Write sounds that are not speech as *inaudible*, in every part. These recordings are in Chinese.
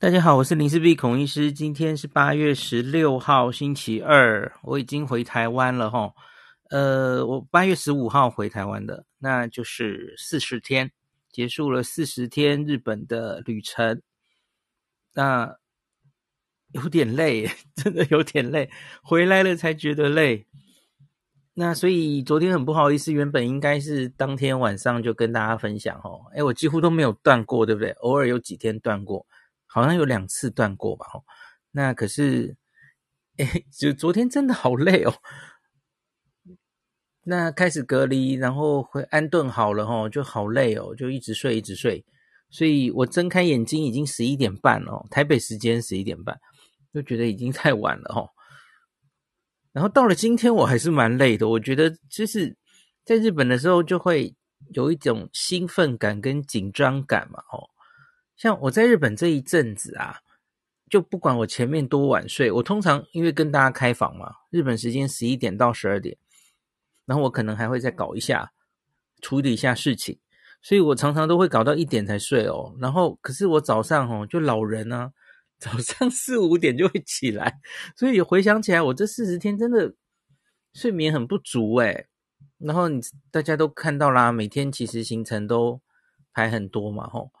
大家好，我是林氏璧孔医师。今天是八月十六号，星期二。我已经回台湾了齁。呃，我八月十五号回台湾的，那就是四十天，结束了四十天日本的旅程。那有点累，*laughs* 真的有点累。回来了才觉得累。那所以昨天很不好意思，原本应该是当天晚上就跟大家分享齁。诶，我几乎都没有断过，对不对？偶尔有几天断过。好像有两次断过吧，那可是，诶，就昨天真的好累哦。那开始隔离，然后会安顿好了，哦，就好累哦，就一直睡，一直睡。所以我睁开眼睛已经十一点半了，台北时间十一点半，就觉得已经太晚了，哦。然后到了今天，我还是蛮累的。我觉得就是在日本的时候，就会有一种兴奋感跟紧张感嘛，哦。像我在日本这一阵子啊，就不管我前面多晚睡，我通常因为跟大家开房嘛，日本时间十一点到十二点，然后我可能还会再搞一下，处理一下事情，所以我常常都会搞到一点才睡哦。然后可是我早上哦，就老人啊，早上四五点就会起来，所以回想起来，我这四十天真的睡眠很不足诶。然后你大家都看到啦，每天其实行程都排很多嘛，吼。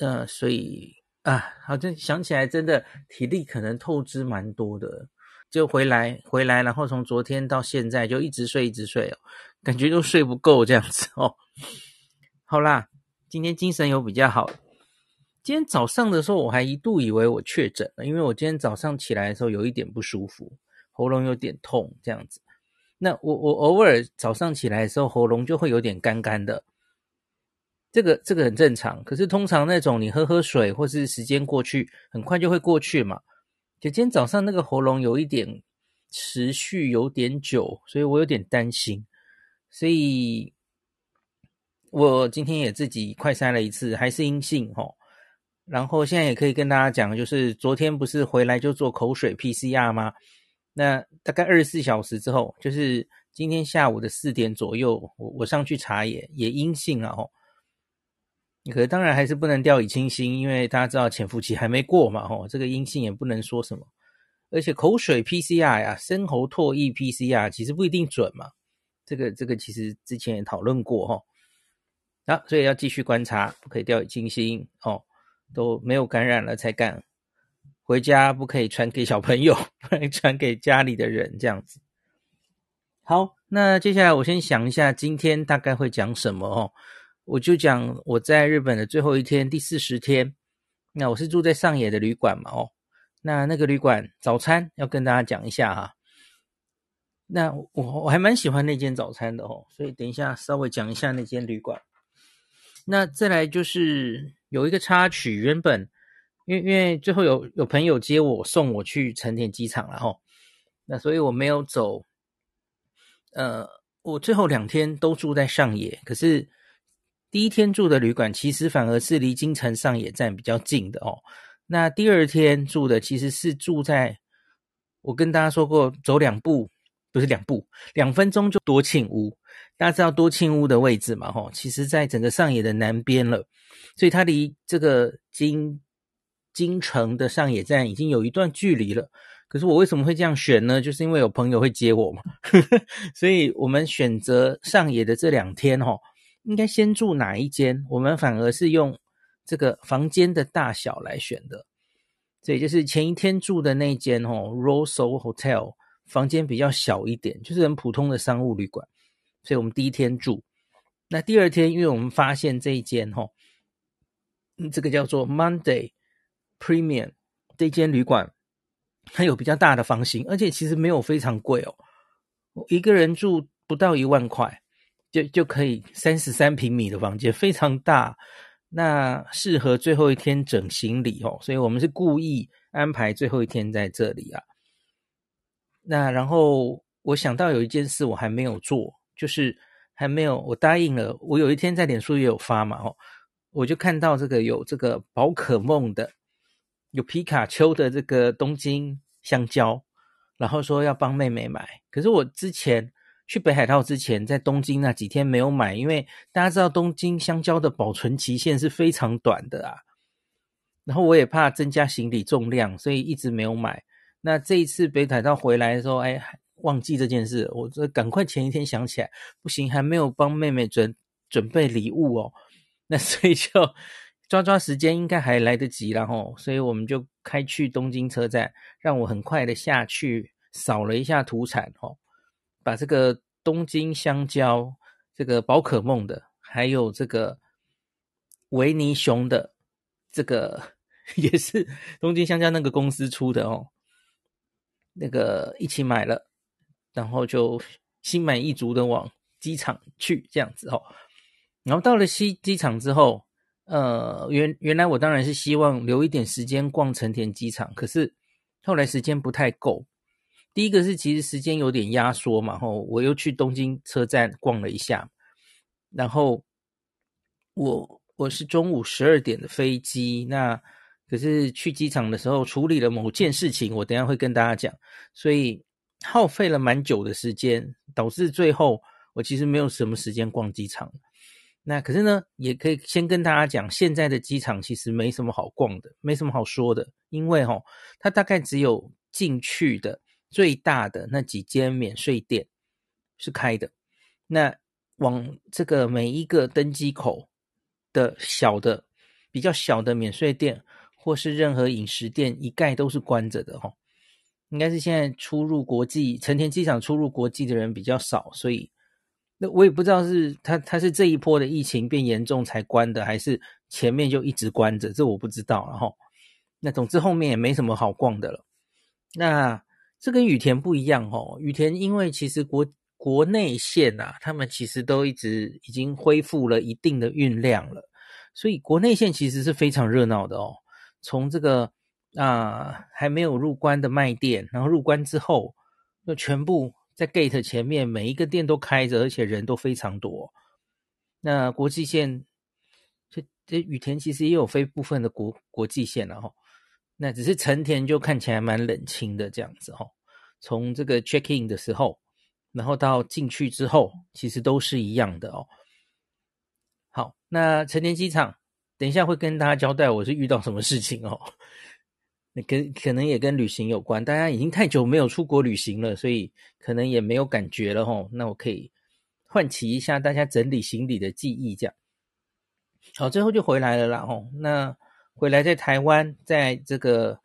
呃，所以啊，好像想起来，真的体力可能透支蛮多的。就回来回来，然后从昨天到现在就一直睡一直睡哦，感觉都睡不够这样子哦。好啦，今天精神有比较好。今天早上的时候，我还一度以为我确诊了，因为我今天早上起来的时候有一点不舒服，喉咙有点痛这样子。那我我偶尔早上起来的时候，喉咙就会有点干干的。这个这个很正常，可是通常那种你喝喝水或是时间过去，很快就会过去嘛。就今天早上那个喉咙有一点持续有点久，所以我有点担心，所以我今天也自己快筛了一次，还是阴性齁。然后现在也可以跟大家讲，就是昨天不是回来就做口水 PCR 吗？那大概二十四小时之后，就是今天下午的四点左右，我我上去查也也阴性了齁。可是当然还是不能掉以轻心，因为大家知道潜伏期还没过嘛，吼，这个阴性也不能说什么。而且口水 PCR 呀、深喉唾液 PCR 其实不一定准嘛，这个这个其实之前也讨论过，吼。啊，所以要继续观察，不可以掉以轻心，哦，都没有感染了才敢回家，不可以传给小朋友，不能传给家里的人，这样子。好，那接下来我先想一下今天大概会讲什么，哦。我就讲我在日本的最后一天，第四十天。那我是住在上野的旅馆嘛，哦，那那个旅馆早餐要跟大家讲一下哈。那我我还蛮喜欢那间早餐的哦，所以等一下稍微讲一下那间旅馆。那再来就是有一个插曲，原本因为因为最后有有朋友接我送我去成田机场了哈，那所以我没有走。呃，我最后两天都住在上野，可是。第一天住的旅馆其实反而是离京城上野站比较近的哦。那第二天住的其实是住在，我跟大家说过，走两步不是两步，两分钟就多庆屋。大家知道多庆屋的位置嘛？吼，其实在整个上野的南边了，所以它离这个京京城的上野站已经有一段距离了。可是我为什么会这样选呢？就是因为有朋友会接我嘛，*laughs* 所以我们选择上野的这两天，吼。应该先住哪一间？我们反而是用这个房间的大小来选的，所以就是前一天住的那间哦，Rosso Hotel 房间比较小一点，就是很普通的商务旅馆，所以我们第一天住。那第二天，因为我们发现这一间哦，这个叫做 Monday Premium 这间旅馆，它有比较大的房型，而且其实没有非常贵哦，一个人住不到一万块。就就可以三十三平米的房间非常大，那适合最后一天整行李哦，所以我们是故意安排最后一天在这里啊。那然后我想到有一件事我还没有做，就是还没有我答应了，我有一天在脸书也有发嘛哦，我就看到这个有这个宝可梦的，有皮卡丘的这个东京香蕉，然后说要帮妹妹买，可是我之前。去北海道之前，在东京那几天没有买，因为大家知道东京香蕉的保存期限是非常短的啊。然后我也怕增加行李重量，所以一直没有买。那这一次北海道回来的时候，哎，忘记这件事，我这赶快前一天想起来，不行，还没有帮妹妹准准备礼物哦。那 *laughs* 所以就抓抓时间，应该还来得及了吼。所以我们就开去东京车站，让我很快的下去扫了一下土产哦，把这个东京香蕉、这个宝可梦的，还有这个维尼熊的，这个 *laughs* 也是东京香蕉那个公司出的哦。那个一起买了，然后就心满意足的往机场去，这样子哦。然后到了西机场之后，呃，原原来我当然是希望留一点时间逛成田机场，可是后来时间不太够。第一个是其实时间有点压缩嘛，吼，我又去东京车站逛了一下，然后我我是中午十二点的飞机，那。可是去机场的时候处理了某件事情，我等下会跟大家讲，所以耗费了蛮久的时间，导致最后我其实没有什么时间逛机场。那可是呢，也可以先跟大家讲，现在的机场其实没什么好逛的，没什么好说的，因为齁，它大概只有进去的最大的那几间免税店是开的，那往这个每一个登机口的小的比较小的免税店。或是任何饮食店一概都是关着的哈，应该是现在出入国际成田机场出入国际的人比较少，所以那我也不知道是他他是这一波的疫情变严重才关的，还是前面就一直关着，这我不知道。然后那总之后面也没什么好逛的了。那这跟羽田不一样哦，羽田因为其实国国内线啊，他们其实都一直已经恢复了一定的运量了，所以国内线其实是非常热闹的哦。从这个啊、呃、还没有入关的卖店，然后入关之后，就全部在 gate 前面每一个店都开着，而且人都非常多。那国际线，这这羽田其实也有非部分的国国际线了哈。那只是成田就看起来蛮冷清的这样子哈。从这个 check in 的时候，然后到进去之后，其实都是一样的哦。好，那成田机场。等一下会跟大家交代我是遇到什么事情哦，那 *laughs* 跟可能也跟旅行有关，大家已经太久没有出国旅行了，所以可能也没有感觉了哦。那我可以唤起一下大家整理行李的记忆，这样。好，最后就回来了啦哦。那回来在台湾，在这个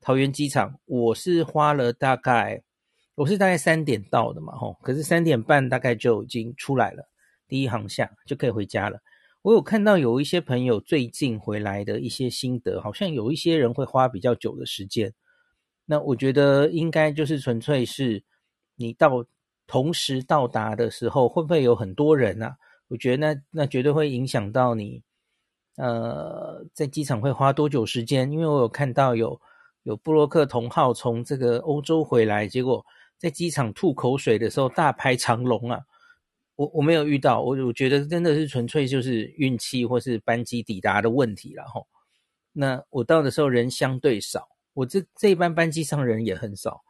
桃园机场，我是花了大概，我是大概三点到的嘛吼，可是三点半大概就已经出来了，第一航厦就可以回家了。我有看到有一些朋友最近回来的一些心得，好像有一些人会花比较久的时间。那我觉得应该就是纯粹是你到同时到达的时候，会不会有很多人啊？我觉得那那绝对会影响到你，呃，在机场会花多久时间？因为我有看到有有布洛克同号从这个欧洲回来，结果在机场吐口水的时候大排长龙啊。我我没有遇到，我我觉得真的是纯粹就是运气或是班机抵达的问题了吼。那我到的时候人相对少，我这这一班班机上人也很少，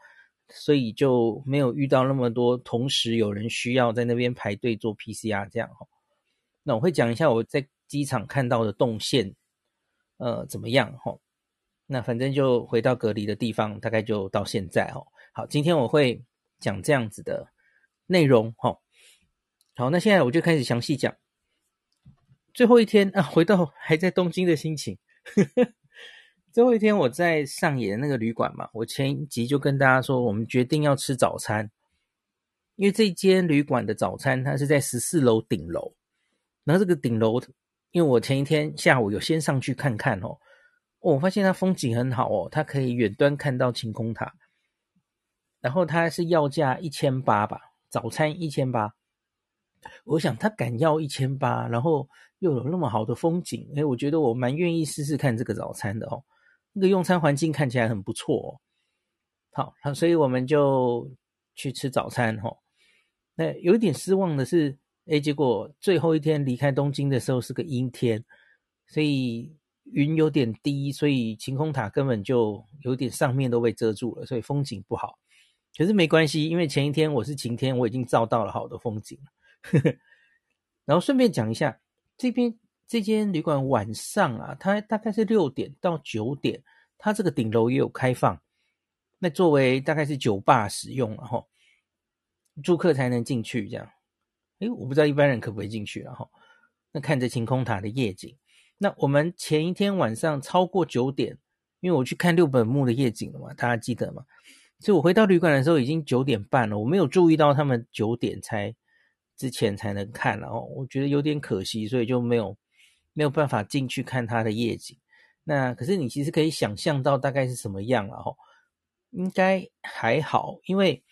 所以就没有遇到那么多同时有人需要在那边排队做 PCR 这样吼。那我会讲一下我在机场看到的动线，呃，怎么样吼？那反正就回到隔离的地方，大概就到现在哦。好，今天我会讲这样子的内容吼。好，那现在我就开始详细讲最后一天啊，回到还在东京的心情。*laughs* 最后一天我在上野那个旅馆嘛，我前一集就跟大家说，我们决定要吃早餐，因为这间旅馆的早餐它是在十四楼顶楼，然后这个顶楼，因为我前一天下午有先上去看看哦，我发现它风景很好哦，它可以远端看到晴空塔，然后它是要价一千八吧，早餐一千八。我想他敢要一千八，然后又有那么好的风景，诶，我觉得我蛮愿意试试看这个早餐的哦。那个用餐环境看起来很不错哦。好，好，所以我们就去吃早餐哦。那有一点失望的是，诶，结果最后一天离开东京的时候是个阴天，所以云有点低，所以晴空塔根本就有点上面都被遮住了，所以风景不好。可是没关系，因为前一天我是晴天，我已经照到了好的风景。呵呵，然后顺便讲一下，这边这间旅馆晚上啊，它大概是六点到九点，它这个顶楼也有开放，那作为大概是酒吧使用，然后住客才能进去这样。诶，我不知道一般人可不可以进去，然后那看着晴空塔的夜景。那我们前一天晚上超过九点，因为我去看六本木的夜景了嘛，大家记得吗？所以我回到旅馆的时候已经九点半了，我没有注意到他们九点才之前才能看，然后我觉得有点可惜，所以就没有没有办法进去看它的夜景。那可是你其实可以想象到大概是什么样了哈，应该还好，因为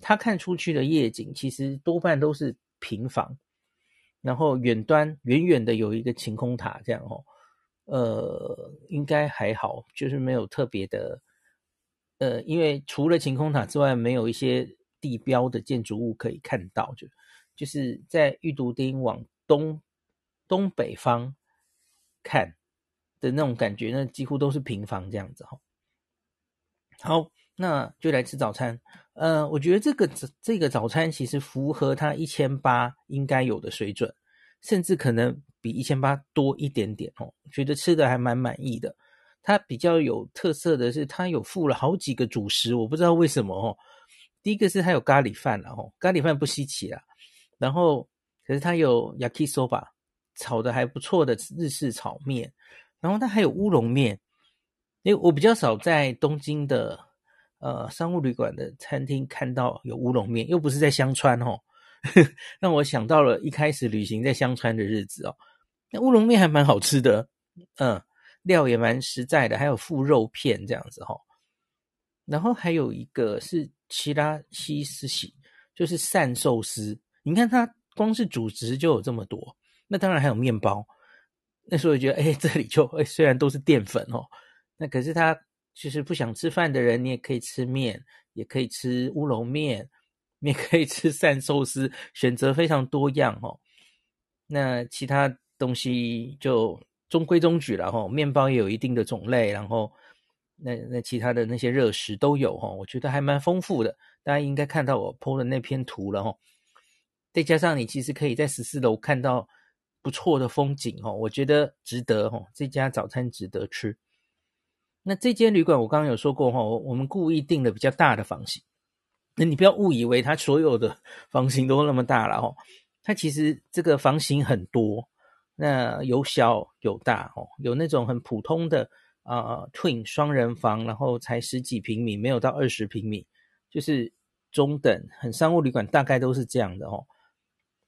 他看出去的夜景其实多半都是平房。然后远端远远的有一个晴空塔，这样哦，呃，应该还好，就是没有特别的，呃，因为除了晴空塔之外，没有一些地标的建筑物可以看到，就就是在玉都町往东东北方看的那种感觉，那几乎都是平房这样子哈。好，那就来吃早餐。呃，我觉得这个这个早餐其实符合它一千八应该有的水准，甚至可能比一千八多一点点哦。觉得吃的还蛮满意的。它比较有特色的是，它有附了好几个主食，我不知道为什么哦。第一个是它有咖喱饭了哦，咖喱饭不稀奇啦。然后可是它有 yakisoba 炒的还不错的日式炒面，然后它还有乌龙面。因为我比较少在东京的。呃，商务旅馆的餐厅看到有乌龙面，又不是在香川哦，*laughs* 让我想到了一开始旅行在香川的日子哦。那乌龙面还蛮好吃的，嗯，料也蛮实在的，还有附肉片这样子哈、哦。然后还有一个是奇拉西斯喜，就是鳝寿司。你看它光是主食就有这么多，那当然还有面包。那时候我觉得，哎，这里就哎，虽然都是淀粉哦，那可是它。就是不想吃饭的人，你也可以吃面，也可以吃乌龙面，也可以吃鳝寿司，选择非常多样哦。那其他东西就中规中矩了哈。面包也有一定的种类，然后那那其他的那些热食都有哈。我觉得还蛮丰富的，大家应该看到我 PO 的那篇图了哈。再加上你其实可以在十四楼看到不错的风景哈，我觉得值得哈。这家早餐值得吃。那这间旅馆我刚刚有说过哈，我们故意订了比较大的房型。那你不要误以为它所有的 *laughs* 房型都那么大了哈，它其实这个房型很多，那有小有大哦，有那种很普通的啊、呃、twin 双人房，然后才十几平米，没有到二十平米，就是中等很商务旅馆，大概都是这样的哦。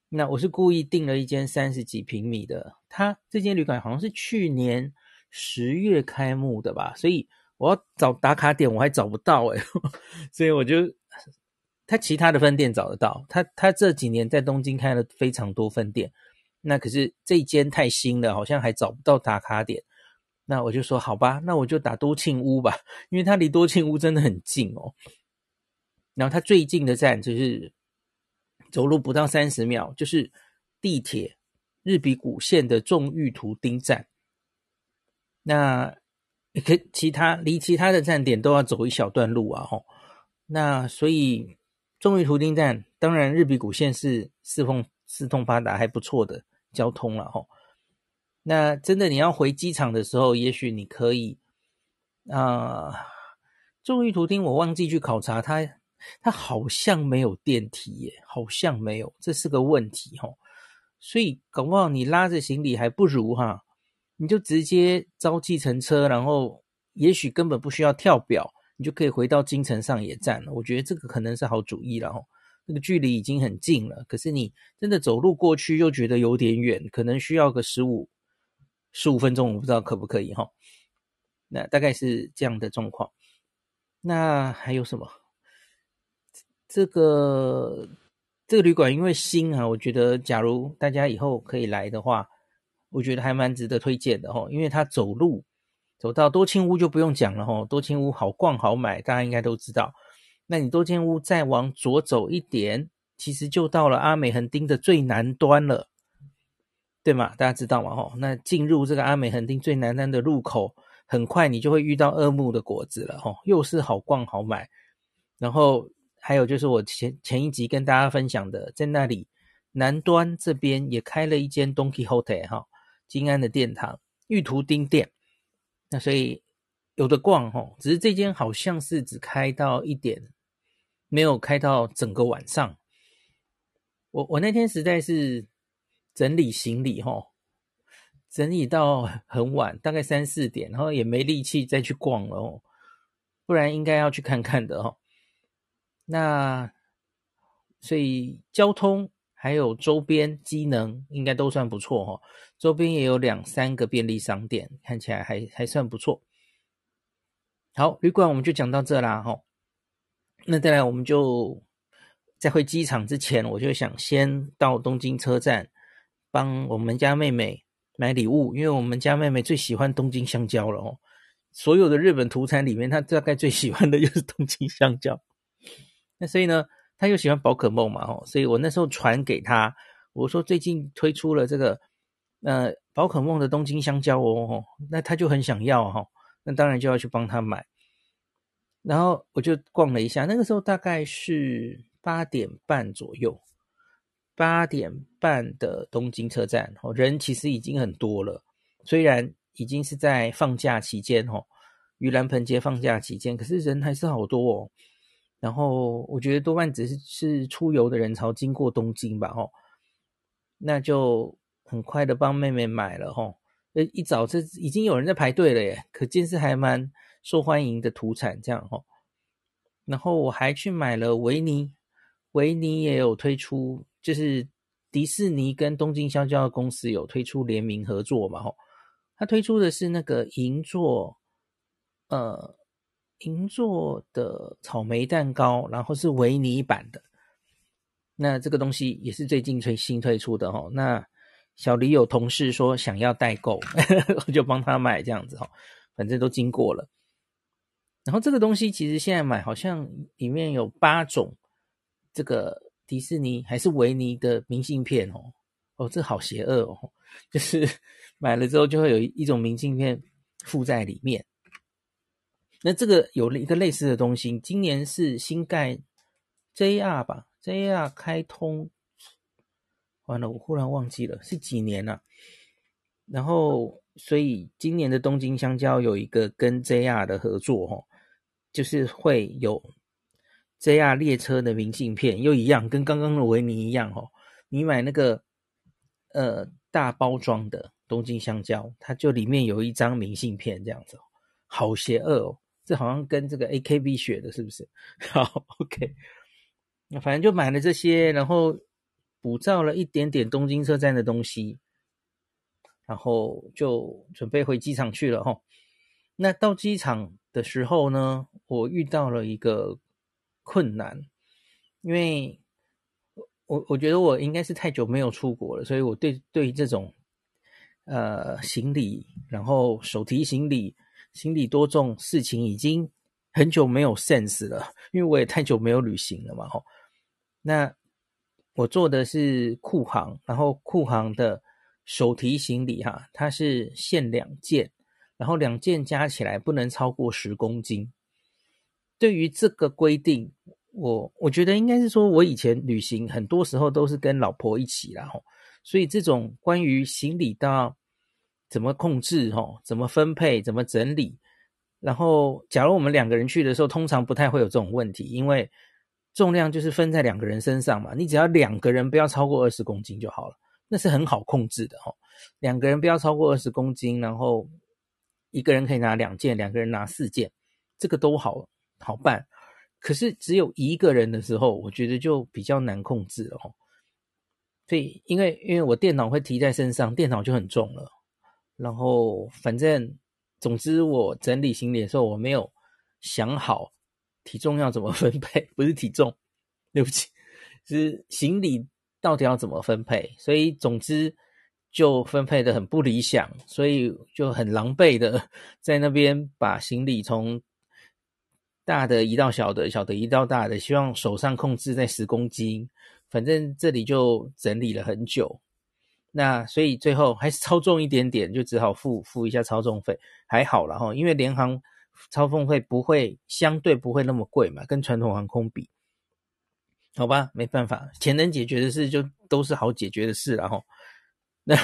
那我是故意订了一间三十几平米的，它这间旅馆好像是去年。十月开幕的吧，所以我要找打卡点，我还找不到哎，*laughs* 所以我就他其他的分店找得到，他他这几年在东京开了非常多分店，那可是这间太新了，好像还找不到打卡点，那我就说好吧，那我就打多庆屋吧，*laughs* 因为它离多庆屋真的很近哦，然后它最近的站就是走路不到三十秒，就是地铁日比谷线的仲御徒町站。那可其他离其他的站点都要走一小段路啊，吼。那所以仲御徒町站当然日比谷线是四通四通八达还不错的交通了，吼。那真的你要回机场的时候，也许你可以啊。仲御徒町我忘记去考察，它它好像没有电梯耶，好像没有，这是个问题，吼。所以搞不好你拉着行李还不如哈。你就直接招计程车，然后也许根本不需要跳表，你就可以回到京城上野站了。我觉得这个可能是好主意了哈。那个距离已经很近了，可是你真的走路过去又觉得有点远，可能需要个十五十五分钟，我不知道可不可以哈。那大概是这样的状况。那还有什么？这个这个旅馆因为新啊，我觉得假如大家以后可以来的话。我觉得还蛮值得推荐的哈，因为它走路走到多庆屋就不用讲了哈，多庆屋好逛好买，大家应该都知道。那你多庆屋再往左走一点，其实就到了阿美横丁的最南端了，对吗？大家知道吗？哈，那进入这个阿美横丁最南端的入口，很快你就会遇到二木的果子了哈，又是好逛好买。然后还有就是我前前一集跟大家分享的，在那里南端这边也开了一间 Don Quijote 哈。金安的殿堂、玉图丁店。那所以有的逛哦，只是这间好像是只开到一点，没有开到整个晚上。我我那天实在是整理行李哈，整理到很晚，大概三四点，然后也没力气再去逛了哦，不然应该要去看看的哈。那所以交通还有周边机能应该都算不错哈，周边也有两三个便利商店，看起来还还算不错。好，旅馆我们就讲到这啦哈。那再来我们就在回机场之前，我就想先到东京车站帮我们家妹妹买礼物，因为我们家妹妹最喜欢东京香蕉了哦。所有的日本土产里面，她大概最喜欢的就是东京香蕉。那所以呢，他又喜欢宝可梦嘛，吼，所以我那时候传给他，我说最近推出了这个，呃，宝可梦的东京香蕉哦，吼，那他就很想要哈，那当然就要去帮他买。然后我就逛了一下，那个时候大概是八点半左右，八点半的东京车站，哦，人其实已经很多了，虽然已经是在放假期间，吼，盂兰盆节放假期间，可是人还是好多哦。然后我觉得多半只是是出游的人潮经过东京吧，吼，那就很快的帮妹妹买了，吼，呃，一早这已经有人在排队了耶，可见是还蛮受欢迎的土产这样，吼。然后我还去买了维尼，维尼也有推出，就是迪士尼跟东京香蕉公司有推出联名合作嘛，吼，他推出的是那个银座，呃。银座的草莓蛋糕，然后是维尼版的。那这个东西也是最近推新推出的哦。那小黎有同事说想要代购，*laughs* 我就帮他买这样子哈。反正都经过了。然后这个东西其实现在买好像里面有八种这个迪士尼还是维尼的明信片哦。哦，这好邪恶哦！就是 *laughs* 买了之后就会有一种明信片附在里面。那这个有了一个类似的东西，今年是新盖 JR 吧，JR 开通，完了，我忽然忘记了是几年了，然后，所以今年的东京香蕉有一个跟 JR 的合作，哦，就是会有 JR 列车的明信片，又一样，跟刚刚的维尼一样，哦，你买那个呃大包装的东京香蕉，它就里面有一张明信片，这样子，好邪恶哦。这好像跟这个 AKB 学的，是不是？*laughs* 好，OK。那反正就买了这些，然后补照了一点点东京车站的东西，然后就准备回机场去了哈。那到机场的时候呢，我遇到了一个困难，因为我我觉得我应该是太久没有出国了，所以我对对这种呃行李，然后手提行李。行李多重，事情已经很久没有 sense 了，*laughs* 因为我也太久没有旅行了嘛，吼。那我做的是酷航，然后酷航的手提行李哈，它是限两件，然后两件加起来不能超过十公斤。对于这个规定，我我觉得应该是说，我以前旅行很多时候都是跟老婆一起啦，吼，所以这种关于行李到怎么控制？吼，怎么分配？怎么整理？然后，假如我们两个人去的时候，通常不太会有这种问题，因为重量就是分在两个人身上嘛。你只要两个人不要超过二十公斤就好了，那是很好控制的。吼，两个人不要超过二十公斤，然后一个人可以拿两件，两个人拿四件，这个都好好办。可是只有一个人的时候，我觉得就比较难控制了。吼，所以，因为因为我电脑会提在身上，电脑就很重了。然后，反正，总之，我整理行李的时候，我没有想好体重要怎么分配，不是体重，对不起，是行李到底要怎么分配。所以，总之就分配的很不理想，所以就很狼狈的 *laughs* 在那边把行李从大的移到小的，小的移到大的，希望手上控制在十公斤。反正这里就整理了很久。那所以最后还是超重一点点，就只好付付一下超重费，还好了哈，因为联航超重费不会相对不会那么贵嘛，跟传统航空比，好吧，没办法，钱能解决的事就都是好解决的事了哈。那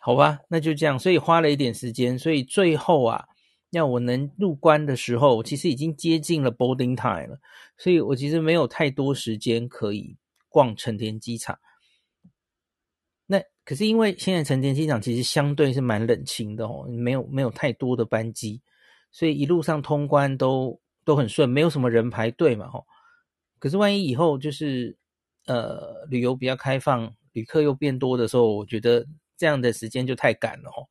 好吧，那就这样，所以花了一点时间，所以最后啊，要我能入关的时候，其实已经接近了 boarding time 了，所以我其实没有太多时间可以逛成田机场。可是因为现在成田机场其实相对是蛮冷清的哦，没有没有太多的班机，所以一路上通关都都很顺，没有什么人排队嘛，吼。可是万一以后就是呃旅游比较开放，旅客又变多的时候，我觉得这样的时间就太赶了哦。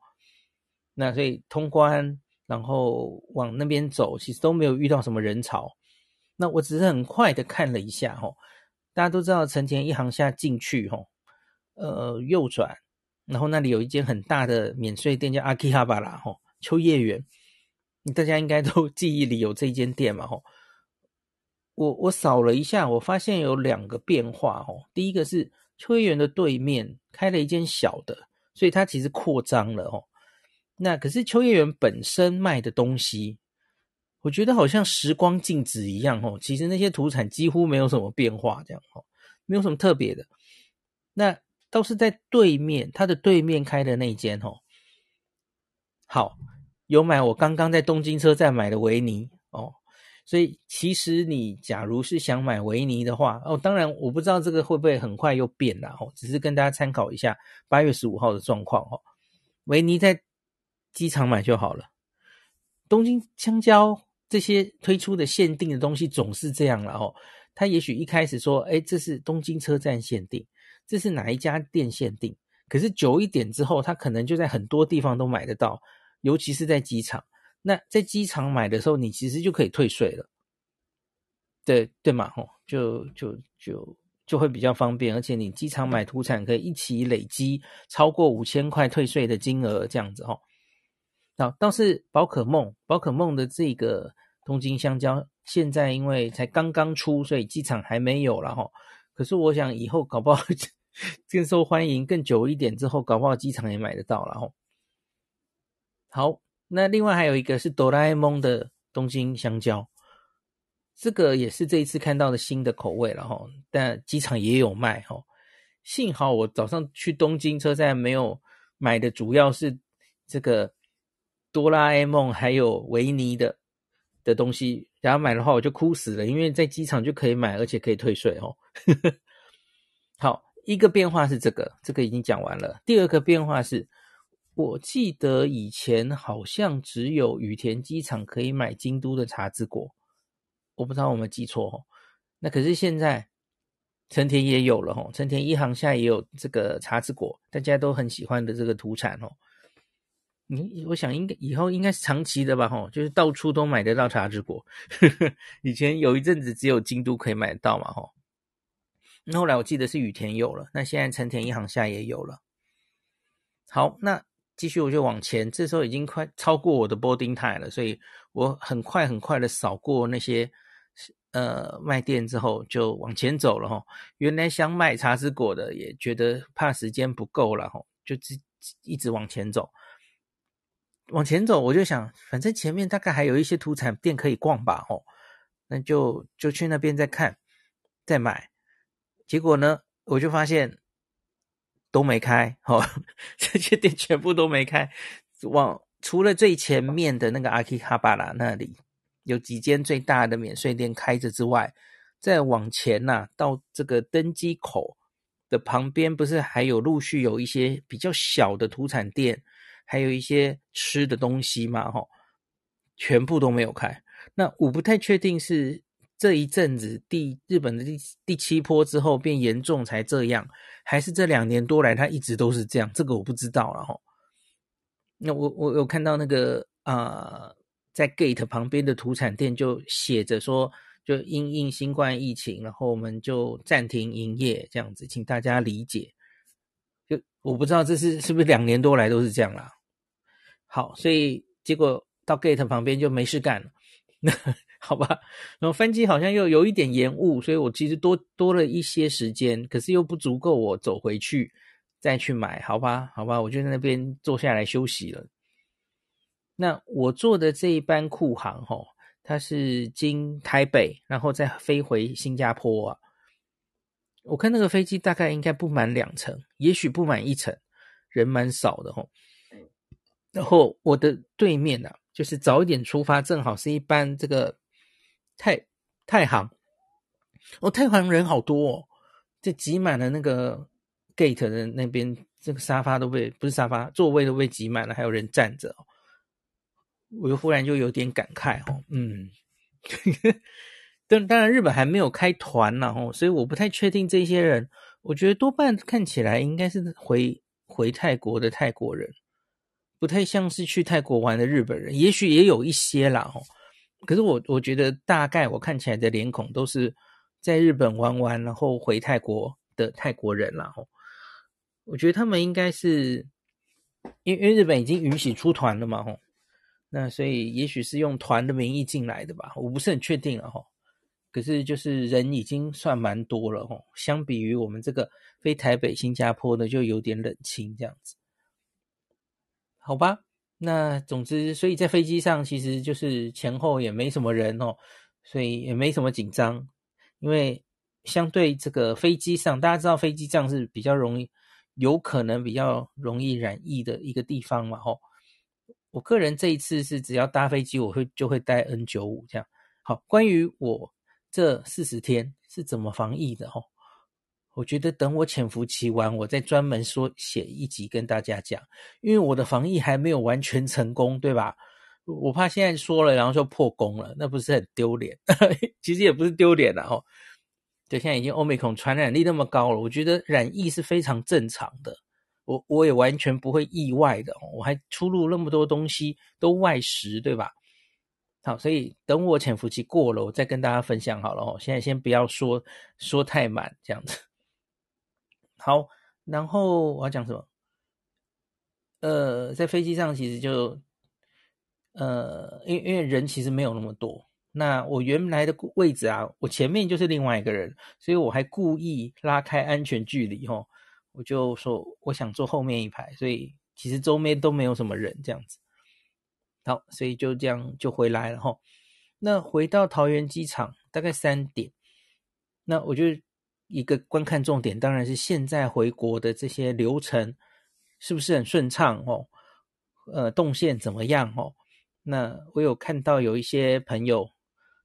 那所以通关，然后往那边走，其实都没有遇到什么人潮。那我只是很快的看了一下，吼，大家都知道成田一航下进去，吼。呃，右转，然后那里有一间很大的免税店，叫阿基哈巴拉吼秋叶原，大家应该都 *laughs* 记忆里有这间店嘛吼。我我扫了一下，我发现有两个变化哦。第一个是秋叶原的对面开了一间小的，所以它其实扩张了哦。那可是秋叶原本身卖的东西，我觉得好像时光静止一样哦。其实那些土产几乎没有什么变化，这样哦，没有什么特别的。那都是在对面，他的对面开的那间哦。好，有买我刚刚在东京车站买的维尼哦，所以其实你假如是想买维尼的话哦，当然我不知道这个会不会很快又变了哦，只是跟大家参考一下八月十五号的状况哦。维尼在机场买就好了，东京香蕉这些推出的限定的东西总是这样了哦，他也许一开始说，哎，这是东京车站限定。这是哪一家店限定？可是久一点之后，他可能就在很多地方都买得到，尤其是在机场。那在机场买的时候，你其实就可以退税了，对对嘛？吼，就就就就会比较方便，而且你机场买土产可以一起累积超过五千块退税的金额，这样子吼。好，倒是宝可梦，宝可梦的这个东京香蕉，现在因为才刚刚出，所以机场还没有了吼。可是我想以后搞不好 *laughs* 更受欢迎，更久一点之后，搞不好机场也买得到了吼。好，那另外还有一个是哆啦 A 梦的东京香蕉，这个也是这一次看到的新的口味了吼。但机场也有卖哦。幸好我早上去东京车站没有买的，主要是这个哆啦 A 梦还有维尼的的东西。然后买的话我就哭死了，因为在机场就可以买，而且可以退税哦。*laughs* 好，一个变化是这个，这个已经讲完了。第二个变化是，我记得以前好像只有羽田机场可以买京都的茶之果，我不知道我们记错哦。那可是现在成田也有了哦，成田一航厦也有这个茶之果，大家都很喜欢的这个土产哦。你我想应该以后应该是长期的吧，吼，就是到处都买得到茶之果。*laughs* 以前有一阵子只有京都可以买得到嘛，吼。那后来我记得是雨田有了，那现在成田一行下也有了。好，那继续我就往前，这时候已经快超过我的 boarding time 了，所以我很快很快的扫过那些呃卖店之后就往前走了，吼。原来想买茶之果的也觉得怕时间不够了，吼，就一一直往前走。往前走，我就想，反正前面大概还有一些土产店可以逛吧，哦，那就就去那边再看，再买。结果呢，我就发现都没开，哦，*laughs* 这些店全部都没开。往除了最前面的那个阿基哈巴拉那里有几间最大的免税店开着之外，再往前呐，到这个登机口的旁边，不是还有陆续有一些比较小的土产店？还有一些吃的东西嘛，哈，全部都没有开。那我不太确定是这一阵子第日本的第第七波之后变严重才这样，还是这两年多来它一直都是这样，这个我不知道了哈。那我我有看到那个啊、在 Gate 旁边的土产店就写着说，就因应新冠疫情，然后我们就暂停营业这样子，请大家理解。就我不知道这是是不是两年多来都是这样啦。好，所以结果到 gate 旁边就没事干了，那 *laughs* 好吧。然后飞机好像又有一点延误，所以我其实多多了一些时间，可是又不足够我走回去再去买，好吧，好吧，我就在那边坐下来休息了。那我坐的这一班酷航齁，它是经台北，然后再飞回新加坡啊。我看那个飞机大概应该不满两层，也许不满一层。人蛮少的吼。然后我的对面呢、啊，就是早一点出发，正好是一班这个太太行。哦，太行人好多哦，就挤满了那个 gate 的那边，这个沙发都被不是沙发，座位都被挤满了，还有人站着。我就忽然就有点感慨哦，嗯，但当然日本还没有开团呢哦，所以我不太确定这些人，我觉得多半看起来应该是回回泰国的泰国人。不太像是去泰国玩的日本人，也许也有一些啦哦。可是我我觉得大概我看起来的脸孔都是在日本玩完然后回泰国的泰国人啦哦。我觉得他们应该是因因为日本已经允许出团了嘛吼，那所以也许是用团的名义进来的吧，我不是很确定了吼。可是就是人已经算蛮多了吼，相比于我们这个飞台北、新加坡的就有点冷清这样子。好吧，那总之，所以在飞机上其实就是前后也没什么人哦，所以也没什么紧张，因为相对这个飞机上，大家知道飞机上是比较容易，有可能比较容易染疫的一个地方嘛，吼。我个人这一次是只要搭飞机，我会就会带 N95 这样。好，关于我这四十天是怎么防疫的，哦。我觉得等我潜伏期完，我再专门说写一集跟大家讲，因为我的防疫还没有完全成功，对吧？我怕现在说了，然后就破功了，那不是很丢脸？*laughs* 其实也不是丢脸了哦。对，现在已经 Omicron 传染力那么高了，我觉得染疫是非常正常的，我我也完全不会意外的。我还出入那么多东西都外食，对吧？好，所以等我潜伏期过了，我再跟大家分享好了哦。现在先不要说说太满这样子。好，然后我要讲什么？呃，在飞机上其实就，呃，因因为人其实没有那么多。那我原来的位置啊，我前面就是另外一个人，所以我还故意拉开安全距离哦，我就说我想坐后面一排，所以其实周边都没有什么人这样子。好，所以就这样就回来了哈。那回到桃园机场大概三点，那我就。一个观看重点当然是现在回国的这些流程是不是很顺畅哦？呃，动线怎么样哦？那我有看到有一些朋友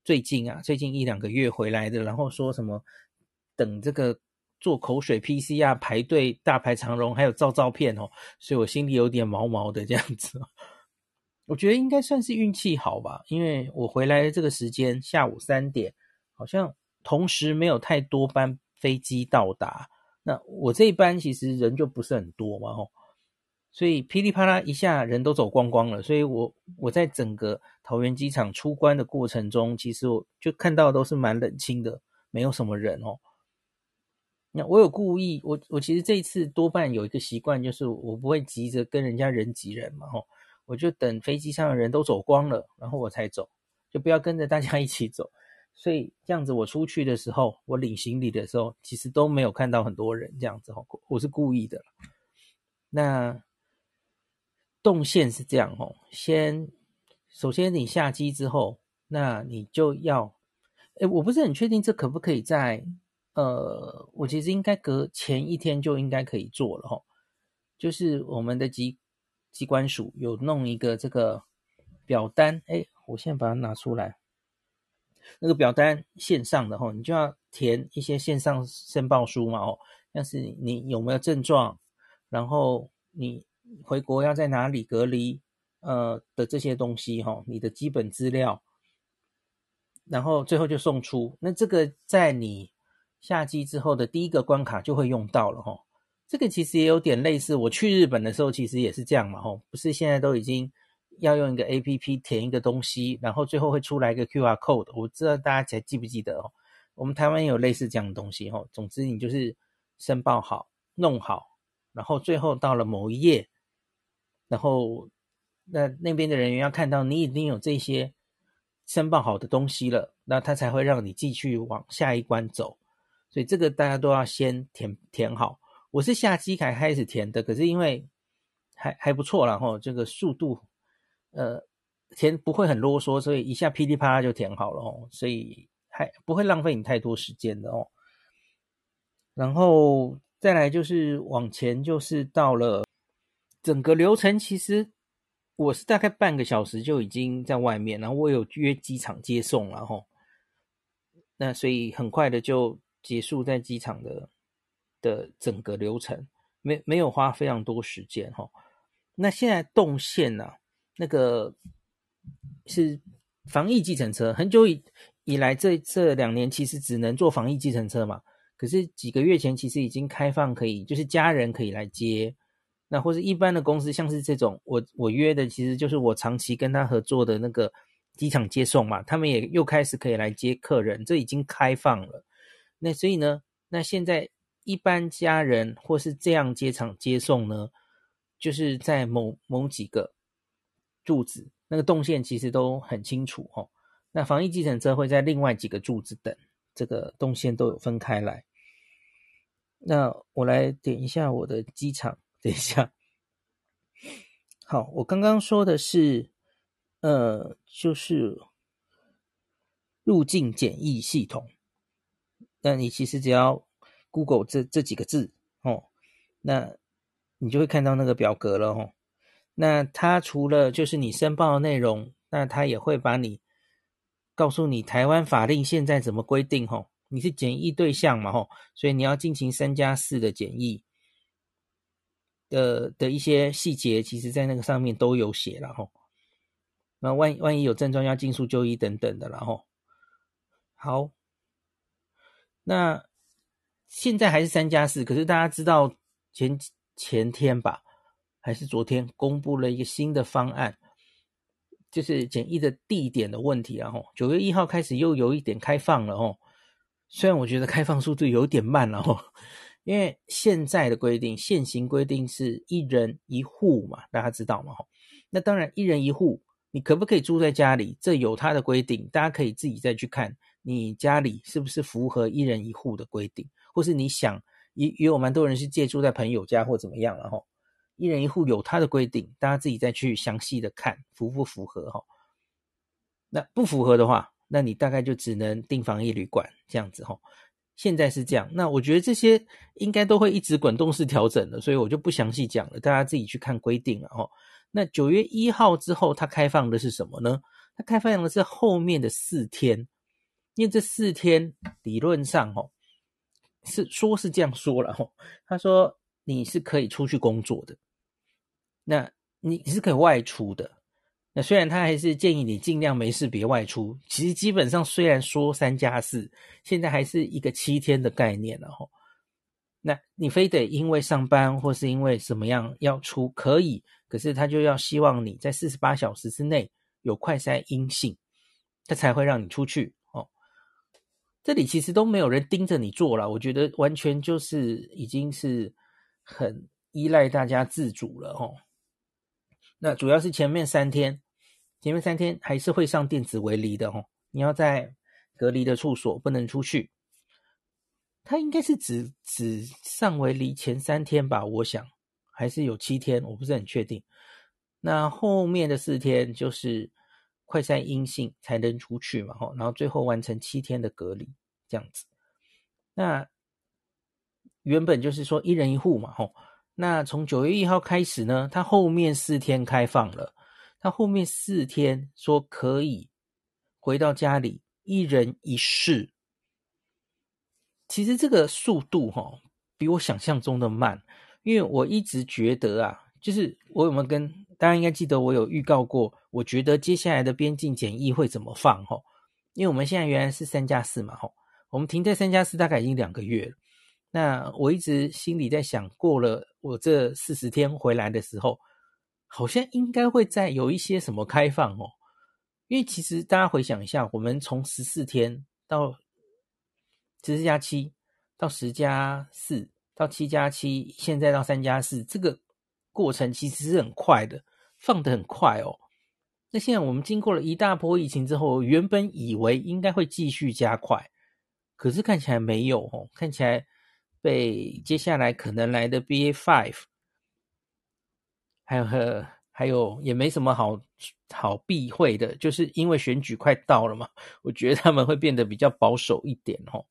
最近啊，最近一两个月回来的，然后说什么等这个做口水 PCR 排队大排长龙，还有照照片哦，所以我心里有点毛毛的这样子。我觉得应该算是运气好吧，因为我回来的这个时间下午三点，好像同时没有太多班。飞机到达，那我这一班其实人就不是很多嘛，吼，所以噼里啪啦一下人都走光光了，所以我我在整个桃园机场出关的过程中，其实我就看到都是蛮冷清的，没有什么人哦。那我有故意，我我其实这一次多半有一个习惯，就是我不会急着跟人家人挤人嘛，吼，我就等飞机上的人都走光了，然后我才走，就不要跟着大家 *laughs* 一起走。所以这样子，我出去的时候，我领行李的时候，其实都没有看到很多人这样子哦，我是故意的。那动线是这样哦，先首先你下机之后，那你就要，诶，我不是很确定这可不可以在，呃，我其实应该隔前一天就应该可以做了哦，就是我们的机机关署有弄一个这个表单，诶，我现在把它拿出来。那个表单线上的吼，你就要填一些线上申报书嘛哦，像是你有没有症状，然后你回国要在哪里隔离，呃的这些东西哈，你的基本资料，然后最后就送出。那这个在你下机之后的第一个关卡就会用到了哈。这个其实也有点类似，我去日本的时候其实也是这样嘛吼，不是现在都已经。要用一个 APP 填一个东西，然后最后会出来一个 QR code。我不知道大家还记不记得哦？我们台湾也有类似这样的东西哦。总之，你就是申报好、弄好，然后最后到了某一页，然后那那边的人员要看到你已经有这些申报好的东西了，那他才会让你继续往下一关走。所以这个大家都要先填填好。我是下机才开始填的，可是因为还还不错，然后这个速度。呃，填不会很啰嗦，所以一下噼里啪啦就填好了哦，所以还不会浪费你太多时间的哦。然后再来就是往前，就是到了整个流程其实我是大概半个小时就已经在外面，然后我有约机场接送了哈。那所以很快的就结束在机场的的整个流程，没没有花非常多时间哈。那现在动线呢、那个是防疫计程车，很久以以来这这两年其实只能坐防疫计程车嘛。可是几个月前，其实已经开放可以，就是家人可以来接，那或是一般的公司，像是这种，我我约的，其实就是我长期跟他合作的那个机场接送嘛，他们也又开始可以来接客人，这已经开放了。那所以呢，那现在一般家人或是这样接场接送呢，就是在某某几个柱子，那个动线其实都很清楚哦。那防疫计程车会在另外几个柱子等，这个动线都有分开来。那我来点一下我的机场，等一下。好，我刚刚说的是，呃，就是入境检疫系统。那你其实只要 Google 这这几个字哦，那你就会看到那个表格了哦。那它除了就是你申报的内容，那它也会把你告诉你台湾法令现在怎么规定哦。你是检疫对象嘛？吼，所以你要进行三加四的检疫的的一些细节，其实在那个上面都有写了吼。那万万一有症状要尽速就医等等的，然后好，那现在还是三加四，可是大家知道前前天吧，还是昨天公布了一个新的方案，就是检疫的地点的问题，然后九月一号开始又有一点开放了哦。虽然我觉得开放速度有点慢了哦，因为现在的规定，现行规定是一人一户嘛，大家知道吗？那当然，一人一户，你可不可以住在家里？这有它的规定，大家可以自己再去看，你家里是不是符合一人一户的规定，或是你想也也有蛮多人是借住在朋友家或怎么样了哈。一人一户有它的规定，大家自己再去详细的看符不符合哈。那不符合的话，那你大概就只能订防疫旅馆这样子吼，现在是这样。那我觉得这些应该都会一直滚动式调整的，所以我就不详细讲了，大家自己去看规定了吼。那九月一号之后，它开放的是什么呢？它开放的是后面的四天，因为这四天理论上吼是说是这样说了吼，他说你是可以出去工作的，那你是可以外出的。那虽然他还是建议你尽量没事别外出，其实基本上虽然说三加四，现在还是一个七天的概念了吼。那你非得因为上班或是因为什么样要出可以，可是他就要希望你在四十八小时之内有快筛阴性，他才会让你出去。这里其实都没有人盯着你做了，我觉得完全就是已经是很依赖大家自主了吼。那主要是前面三天，前面三天还是会上电子围篱的哦。你要在隔离的处所不能出去。他应该是只只上围篱前三天吧，我想还是有七天，我不是很确定。那后面的四天就是快筛阴性才能出去嘛，吼，然后最后完成七天的隔离这样子。那原本就是说一人一户嘛，吼。那从九月一号开始呢，他后面四天开放了，他后面四天说可以回到家里一人一室。其实这个速度哈、哦，比我想象中的慢，因为我一直觉得啊，就是我有没有跟大家应该记得我有预告过，我觉得接下来的边境检疫会怎么放哈？因为我们现在原来是三加四嘛，哈，我们停在三加四大概已经两个月了。那我一直心里在想，过了我这四十天回来的时候，好像应该会再有一些什么开放哦。因为其实大家回想一下，我们从十四天到十四加七，到十加四，到七加七，现在到三加四，这个过程其实是很快的，放得很快哦。那现在我们经过了一大波疫情之后，原本以为应该会继续加快，可是看起来没有哦，看起来。被接下来可能来的 BA five，还有和还有也没什么好好避讳的，就是因为选举快到了嘛，我觉得他们会变得比较保守一点哦。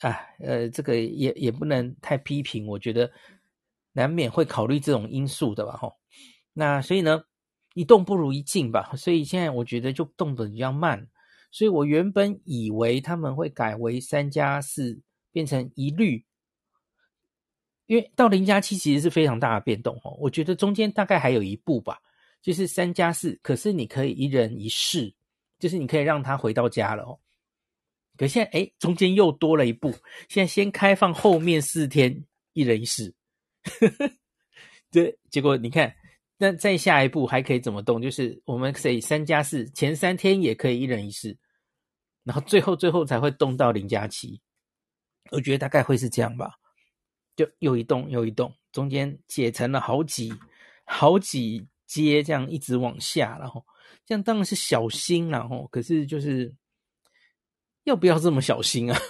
啊，呃，这个也也不能太批评，我觉得难免会考虑这种因素的吧，吼。那所以呢，一动不如一静吧。所以现在我觉得就动的比较慢。所以我原本以为他们会改为三加四，变成一律，因为到零加七其实是非常大的变动哦。我觉得中间大概还有一步吧，就是三加四，可是你可以一人一室，就是你可以让他回到家了哦。可现在诶，中间又多了一步，现在先开放后面四天一人一室，*laughs* 对，结果你看。那再下一步还可以怎么动？就是我们可以三加四，前三天也可以一人一室，然后最后最后才会动到零加七。我觉得大概会是这样吧，就又一动又一动，中间解成了好几好几阶，这样一直往下，然后这样当然是小心，然后可是就是要不要这么小心啊？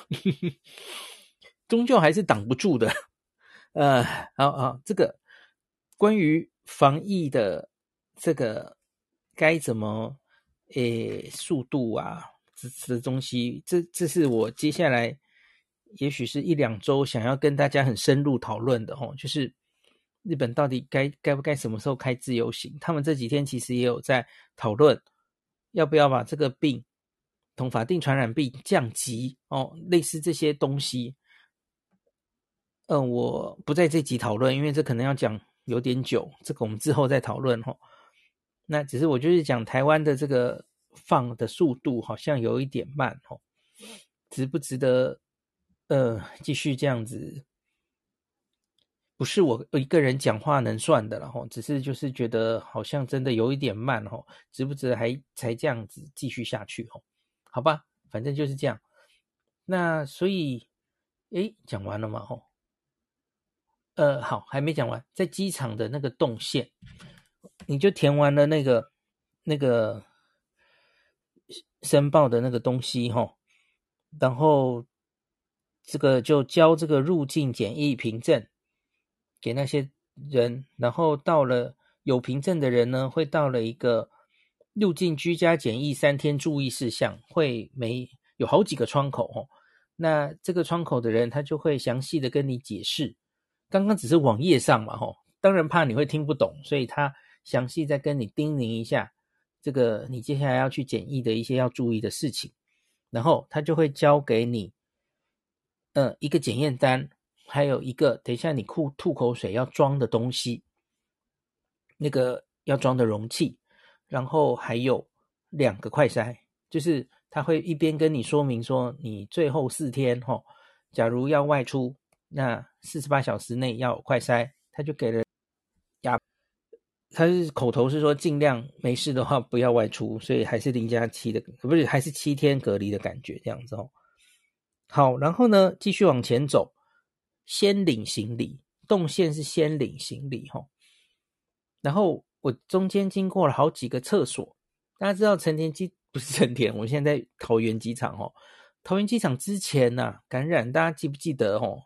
*laughs* 终究还是挡不住的。呃，好好，这个关于。防疫的这个该怎么诶速度啊，这这东西，这这是我接下来也许是一两周想要跟大家很深入讨论的哦，就是日本到底该该不该什么时候开自由行？他们这几天其实也有在讨论，要不要把这个病同法定传染病降级哦，类似这些东西。嗯、我不在这集讨论，因为这可能要讲。有点久，这个我们之后再讨论哈。那只是我就是讲台湾的这个放的速度好像有一点慢哦，值不值得呃继续这样子？不是我一个人讲话能算的了哈，只是就是觉得好像真的有一点慢哦，值不值得还才这样子继续下去哦？好吧，反正就是这样。那所以诶，讲完了嘛吼。呃，好，还没讲完，在机场的那个动线，你就填完了那个那个申报的那个东西齁，然后这个就交这个入境检疫凭证给那些人，然后到了有凭证的人呢，会到了一个入境居家检疫三天注意事项，会没有好几个窗口齁，那这个窗口的人他就会详细的跟你解释。刚刚只是网页上嘛，吼，当然怕你会听不懂，所以他详细再跟你叮咛一下，这个你接下来要去检疫的一些要注意的事情，然后他就会交给你，呃，一个检验单，还有一个等一下你吐吐口水要装的东西，那个要装的容器，然后还有两个快筛，就是他会一边跟你说明说，你最后四天，吼，假如要外出。那四十八小时内要快筛，他就给了呀，他是口头是说尽量没事的话不要外出，所以还是零加七的，不是还是七天隔离的感觉这样子哦。好，然后呢继续往前走，先领行李，动线是先领行李哈。然后我中间经过了好几个厕所，大家知道成田机不是成田，我现在在桃园机场哦。桃园机场之前呐、感染，大家记不记得哦？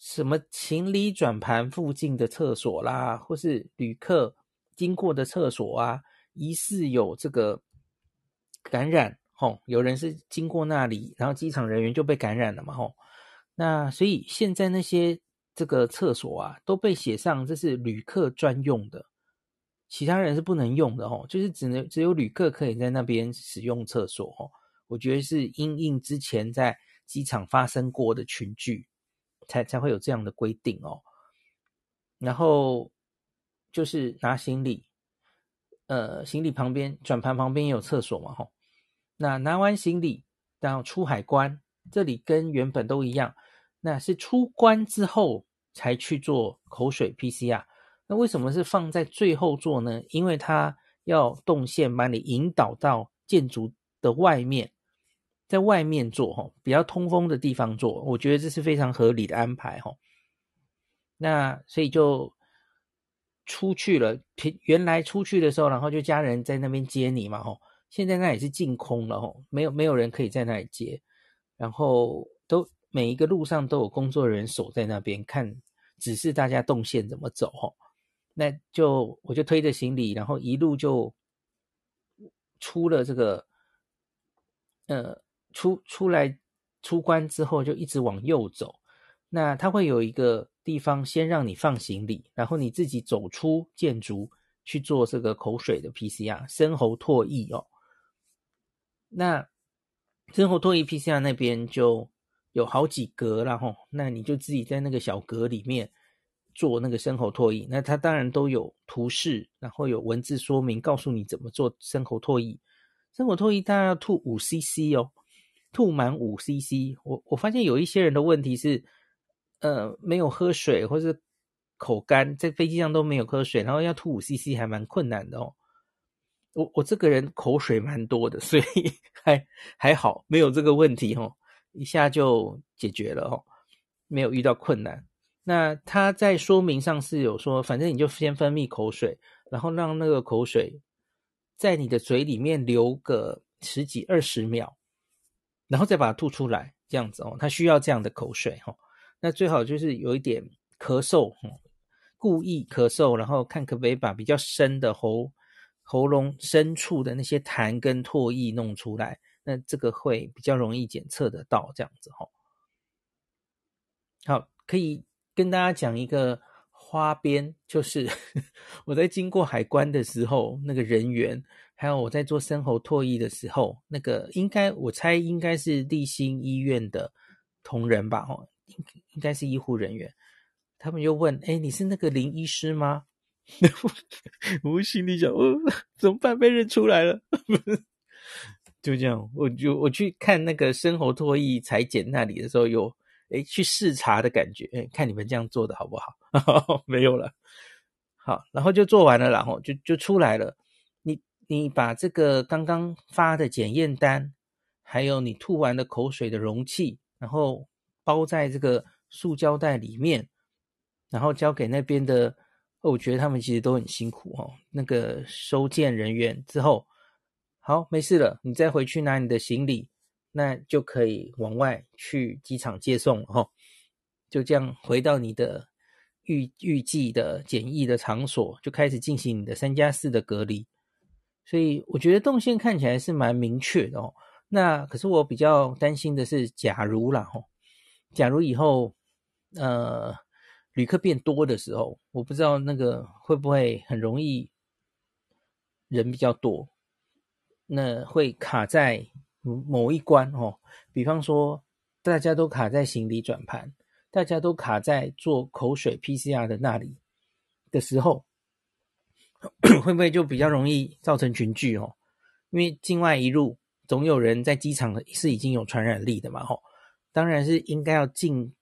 什么行李转盘附近的厕所啦，或是旅客经过的厕所啊，疑似有这个感染，吼，有人是经过那里，然后机场人员就被感染了嘛，吼。那所以现在那些这个厕所啊，都被写上这是旅客专用的，其他人是不能用的，吼，就是只能只有旅客可以在那边使用厕所，吼。我觉得是因应之前在机场发生过的群聚。才才会有这样的规定哦，然后就是拿行李，呃，行李旁边转盘旁边也有厕所嘛，吼，那拿完行李然后出海关，这里跟原本都一样，那是出关之后才去做口水 PCR，那为什么是放在最后做呢？因为它要动线把你引导到建筑的外面。在外面做哈，比较通风的地方做，我觉得这是非常合理的安排哈。那所以就出去了，原来出去的时候，然后就家人在那边接你嘛哈。现在那也是净空了哈，没有没有人可以在那里接，然后都每一个路上都有工作人员守在那边看，指示大家动线怎么走哈。那就我就推着行李，然后一路就出了这个，呃。出出来出关之后就一直往右走，那它会有一个地方先让你放行李，然后你自己走出建筑去做这个口水的 PCR，深喉唾液哦。那深喉唾液 PCR 那边就有好几格，然后那你就自己在那个小格里面做那个深喉唾液。那它当然都有图示，然后有文字说明，告诉你怎么做深喉唾液。深喉唾液大概要吐五 CC 哦，吐满五 CC。我我发现有一些人的问题是。呃，没有喝水，或是口干，在飞机上都没有喝水，然后要吐五 CC 还蛮困难的哦。我我这个人口水蛮多的，*laughs* 所以还还好，没有这个问题哦，一下就解决了哦，没有遇到困难。那他在说明上是有说，反正你就先分泌口水，然后让那个口水在你的嘴里面留个十几二十秒，然后再把它吐出来，这样子哦，他需要这样的口水哦。那最好就是有一点咳嗽，故意咳嗽，然后看可不可以把比较深的喉喉咙深处的那些痰跟唾液弄出来，那这个会比较容易检测得到，这样子哈。好，可以跟大家讲一个花边，就是 *laughs* 我在经过海关的时候，那个人员，还有我在做生喉唾液的时候，那个应该我猜应该是立新医院的同仁吧，哈。应该是医护人员，他们就问：“哎，你是那个林医师吗？” *laughs* 我心里想：“哦，怎么办？被认出来了。*laughs* ”就这样，我就我去看那个生喉唾液裁剪那里的时候，有哎去视察的感觉，哎，看你们这样做的好不好？*laughs* 没有了，好，然后就做完了，然后就就出来了。你你把这个刚刚发的检验单，还有你吐完的口水的容器，然后。包在这个塑胶袋里面，然后交给那边的。我觉得他们其实都很辛苦哦。那个收件人员之后，好，没事了，你再回去拿你的行李，那就可以往外去机场接送了哈。就这样回到你的预预计的检疫的场所，就开始进行你的三加四的隔离。所以我觉得动线看起来是蛮明确的哦。那可是我比较担心的是，假如啦吼。假如以后，呃，旅客变多的时候，我不知道那个会不会很容易人比较多，那会卡在某一关哦。比方说，大家都卡在行李转盘，大家都卡在做口水 PCR 的那里的时候，*clears throat* 会不会就比较容易造成群聚哦？因为境外一路总有人在机场是已经有传染力的嘛，吼。当然是应该要尽，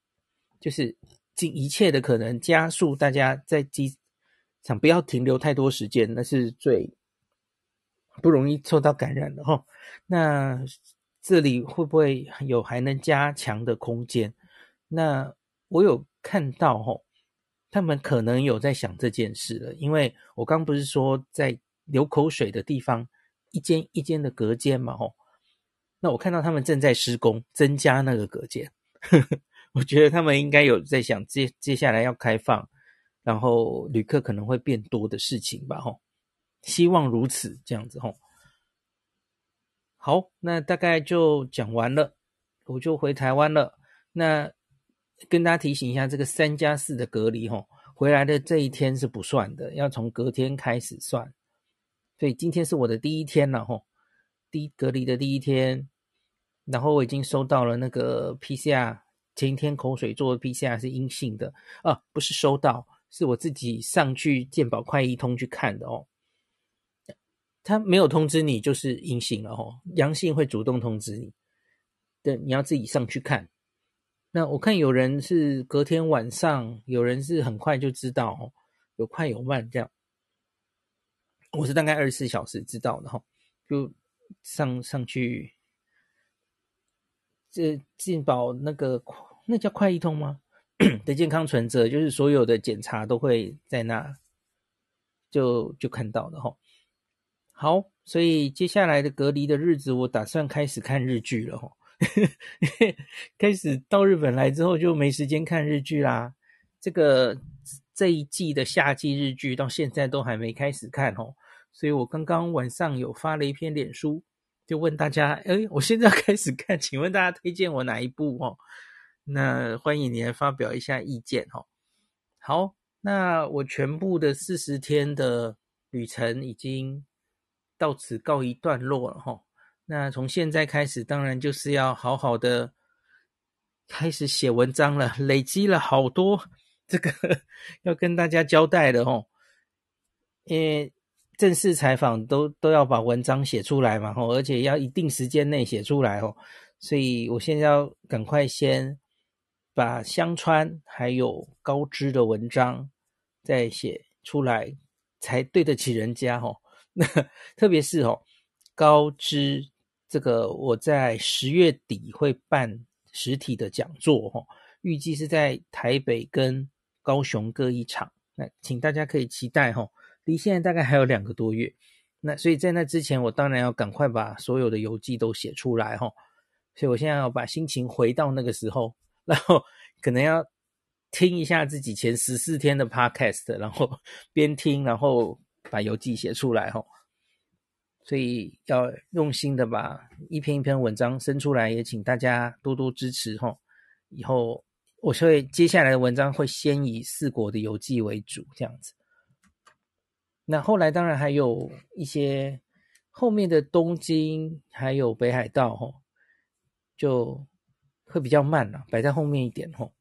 就是尽一切的可能，加速大家在机场不要停留太多时间，那是最不容易受到感染的哈。那这里会不会有还能加强的空间？那我有看到哈，他们可能有在想这件事了，因为我刚不是说在流口水的地方一间一间的隔间嘛，吼。那我看到他们正在施工，增加那个隔间，*laughs* 我觉得他们应该有在想接接下来要开放，然后旅客可能会变多的事情吧，吼，希望如此这样子，吼。好，那大概就讲完了，我就回台湾了。那跟大家提醒一下，这个三加四的隔离，吼，回来的这一天是不算的，要从隔天开始算。所以今天是我的第一天了，吼。第一隔离的第一天，然后我已经收到了那个 PCR，前一天口水做的 PCR 是阴性的啊，不是收到，是我自己上去健保快易通去看的哦。他没有通知你就是阴性了哦，阳性会主动通知你，对，你要自己上去看。那我看有人是隔天晚上，有人是很快就知道哦，有快有慢这样。我是大概二十四小时知道的哈，就。上上去，这健保那个那叫快易通吗？的健康存折，就是所有的检查都会在那，就就看到了齁。好，所以接下来的隔离的日子，我打算开始看日剧了齁。*laughs* 开始到日本来之后，就没时间看日剧啦。这个这一季的夏季日剧到现在都还没开始看齁。所以我刚刚晚上有发了一篇脸书，就问大家：哎，我现在要开始看，请问大家推荐我哪一部？哦，那欢迎你来发表一下意见。哦，好，那我全部的四十天的旅程已经到此告一段落了哈。那从现在开始，当然就是要好好的开始写文章了，累积了好多这个 *laughs* 要跟大家交代的哦。因为正式采访都都要把文章写出来嘛，吼，而且要一定时间内写出来哦。所以我现在要赶快先把香川还有高知的文章再写出来，才对得起人家哦。特别是哦，高知这个我在十月底会办实体的讲座哦，预计是在台北跟高雄各一场，那请大家可以期待哦。离现在大概还有两个多月，那所以在那之前，我当然要赶快把所有的游记都写出来哦。所以，我现在要把心情回到那个时候，然后可能要听一下自己前十四天的 podcast，然后边听，然后把游记写出来，吼。所以要用心的把一篇一篇文章生出来，也请大家多多支持，吼。以后我会接下来的文章会先以四国的游记为主，这样子。那后来当然还有一些后面的东京，还有北海道，吼。就会比较慢了，摆在后面一点吼。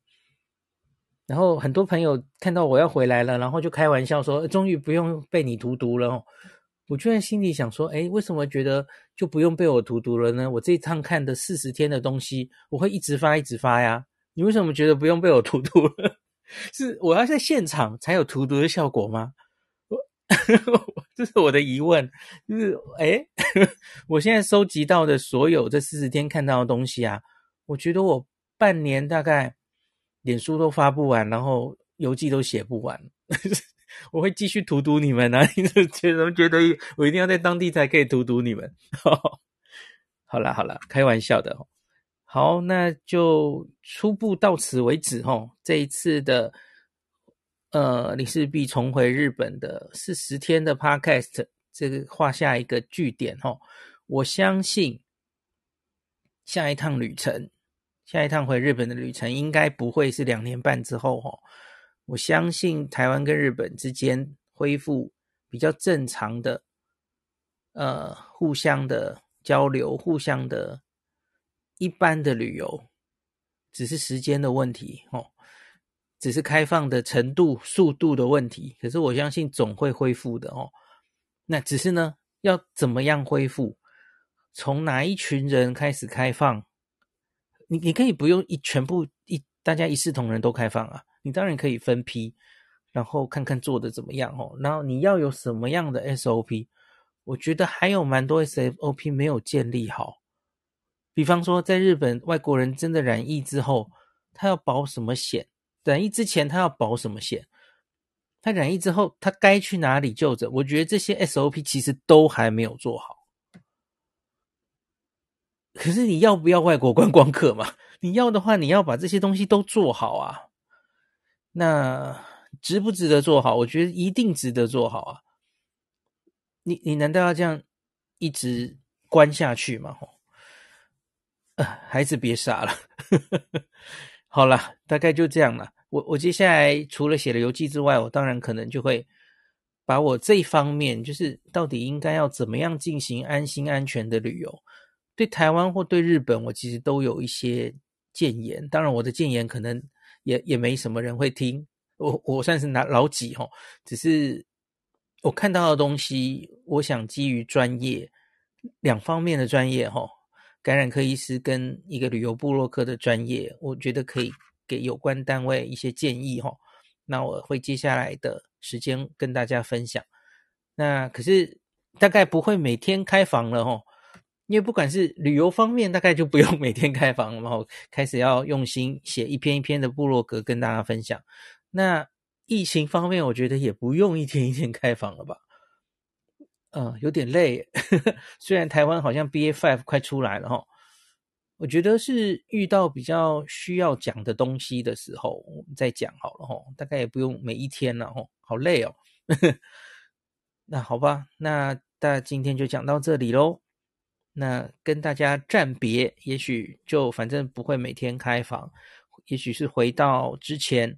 然后很多朋友看到我要回来了，然后就开玩笑说：“终于不用被你荼毒了。”我居然心里想说：“诶，为什么觉得就不用被我荼毒了呢？我这一趟看的四十天的东西，我会一直发一直发呀。你为什么觉得不用被我荼毒了？*laughs* 是我要在现场才有荼毒的效果吗？” *laughs* 这是我的疑问，就是诶，*laughs* 我现在收集到的所有这四十天看到的东西啊，我觉得我半年大概脸书都发不完，然后游记都写不完，*laughs* 我会继续荼毒你们啊！你们觉得觉得我一定要在当地才可以荼毒你们？*laughs* 好啦好啦，开玩笑的。好，那就初步到此为止齁。这一次的。呃，林氏璧重回日本的四十天的 Podcast，这个画下一个句点哦。我相信下一趟旅程，下一趟回日本的旅程，应该不会是两年半之后哦。我相信台湾跟日本之间恢复比较正常的，呃，互相的交流，互相的一般的旅游，只是时间的问题哦。只是开放的程度、速度的问题，可是我相信总会恢复的哦。那只是呢，要怎么样恢复？从哪一群人开始开放？你你可以不用一全部一大家一视同仁都开放啊，你当然可以分批，然后看看做的怎么样哦。然后你要有什么样的 SOP？我觉得还有蛮多 SOP 没有建立好。比方说，在日本，外国人真的染疫之后，他要保什么险？染疫之前他要保什么险？他染疫之后他该去哪里就诊？我觉得这些 SOP 其实都还没有做好。可是你要不要外国观光客嘛？*laughs* 你要的话，你要把这些东西都做好啊。那值不值得做好？我觉得一定值得做好啊。你你难道要这样一直关下去吗？吼，呃，孩子别傻了。*laughs* 好了，大概就这样了。我我接下来除了写了游记之外，我当然可能就会把我这一方面，就是到底应该要怎么样进行安心安全的旅游，对台湾或对日本，我其实都有一些建言。当然，我的建言可能也也没什么人会听，我我算是拿老几哈，只是我看到的东西，我想基于专业两方面的专业哈，感染科医师跟一个旅游部落客的专业，我觉得可以。给有关单位一些建议哈，那我会接下来的时间跟大家分享。那可是大概不会每天开房了哈，因为不管是旅游方面，大概就不用 *laughs* 每天开房，然后开始要用心写一篇一篇的部落格跟大家分享。那疫情方面，我觉得也不用一天一天开房了吧？嗯，有点累。*laughs* 虽然台湾好像 BA.5 快出来了哈。我觉得是遇到比较需要讲的东西的时候，我们再讲好了哈，大概也不用每一天了哈，好累哦。*laughs* 那好吧，那大家今天就讲到这里喽。那跟大家暂别，也许就反正不会每天开房，也许是回到之前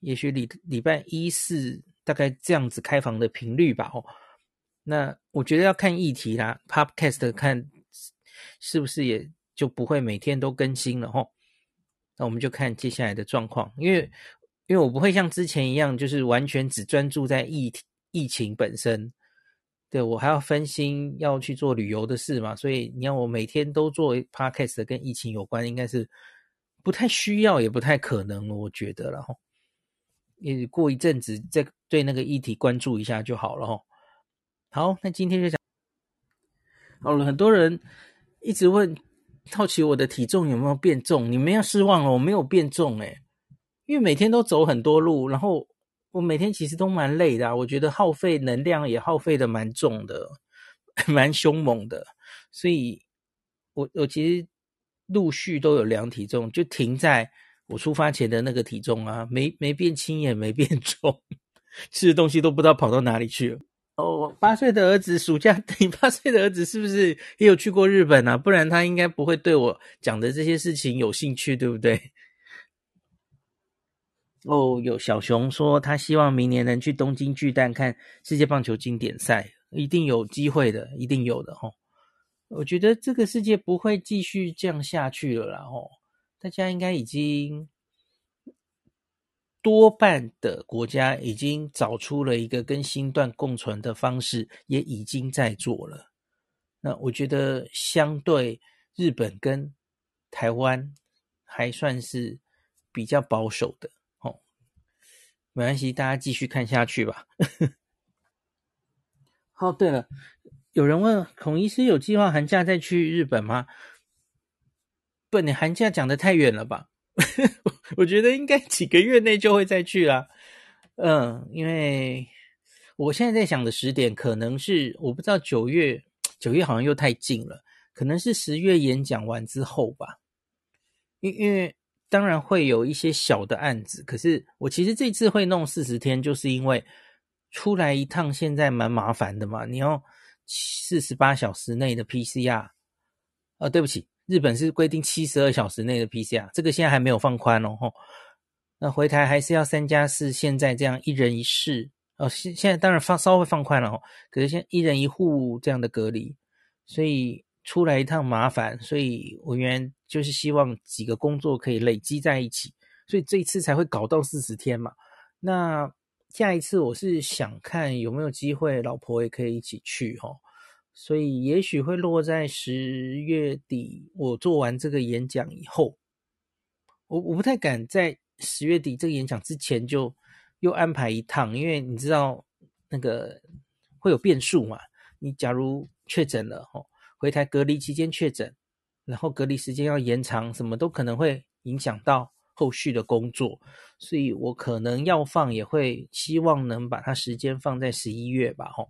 也许礼礼拜一四大概这样子开房的频率吧。哦，那我觉得要看议题啦，Podcast 看是不是也就不会每天都更新了哈。那我们就看接下来的状况，因为因为我不会像之前一样，就是完全只专注在疫疫情本身。对，我还要分心要去做旅游的事嘛，所以你要我每天都做 podcast 跟疫情有关，应该是不太需要，也不太可能，我觉得了哈。也过一阵子再对那个议题关注一下就好了哈。好，那今天就讲好了。很多人一直问，好奇我的体重有没有变重？你们要失望了，我没有变重诶，因为每天都走很多路，然后。我每天其实都蛮累的啊，我觉得耗费能量也耗费的蛮重的，*laughs* 蛮凶猛的，所以我我其实陆续都有量体重，就停在我出发前的那个体重啊，没没变轻也没变重，吃的东西都不知道跑到哪里去了。哦，八岁的儿子暑假，*laughs* 你八岁的儿子是不是也有去过日本啊？不然他应该不会对我讲的这些事情有兴趣，对不对？哦，有小熊说他希望明年能去东京巨蛋看世界棒球经典赛，一定有机会的，一定有的哈。我觉得这个世界不会继续这样下去了啦，吼，大家应该已经多半的国家已经找出了一个跟新冠共存的方式，也已经在做了。那我觉得相对日本跟台湾还算是比较保守的。没关系，大家继续看下去吧。*laughs* 哦，对了，有人问孔医师有计划寒假再去日本吗？不，你寒假讲得太远了吧？*laughs* 我觉得应该几个月内就会再去啦。嗯，因为我现在在想的时点可能是我不知道九月，九月好像又太近了，可能是十月演讲完之后吧。因因为。当然会有一些小的案子，可是我其实这次会弄四十天，就是因为出来一趟现在蛮麻烦的嘛。你要四十八小时内的 PCR，呃，对不起，日本是规定七十二小时内的 PCR，这个现在还没有放宽哦。那回台还是要三加四，现在这样一人一室哦。现现在当然放稍微放宽了哦，可是现在一人一户这样的隔离，所以。出来一趟麻烦，所以我原就是希望几个工作可以累积在一起，所以这一次才会搞到四十天嘛。那下一次我是想看有没有机会，老婆也可以一起去齁，所以也许会落在十月底，我做完这个演讲以后，我我不太敢在十月底这个演讲之前就又安排一趟，因为你知道那个会有变数嘛。你假如确诊了齁。回台隔离期间确诊，然后隔离时间要延长，什么都可能会影响到后续的工作，所以我可能要放也会希望能把它时间放在十一月吧，吼。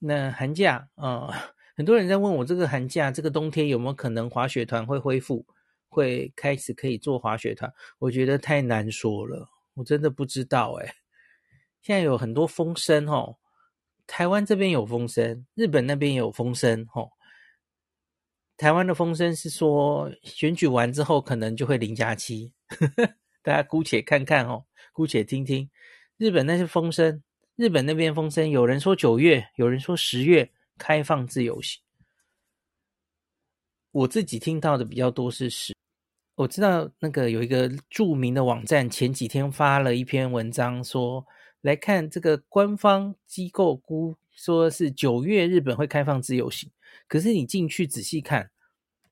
那寒假啊、呃，*laughs* 很多人在问我这个寒假这个冬天有没有可能滑雪团会恢复，会开始可以做滑雪团？我觉得太难说了，我真的不知道诶。现在有很多风声吼。台湾这边有风声，日本那边也有风声，吼。台湾的风声是说，选举完之后可能就会零加七，*laughs* 大家姑且看看哦，姑且听听。日本那些风声，日本那边风声，有人说九月，有人说十月开放自由行。我自己听到的比较多是十。我知道那个有一个著名的网站，前几天发了一篇文章说。来看这个官方机构估说是九月日本会开放自由行，可是你进去仔细看，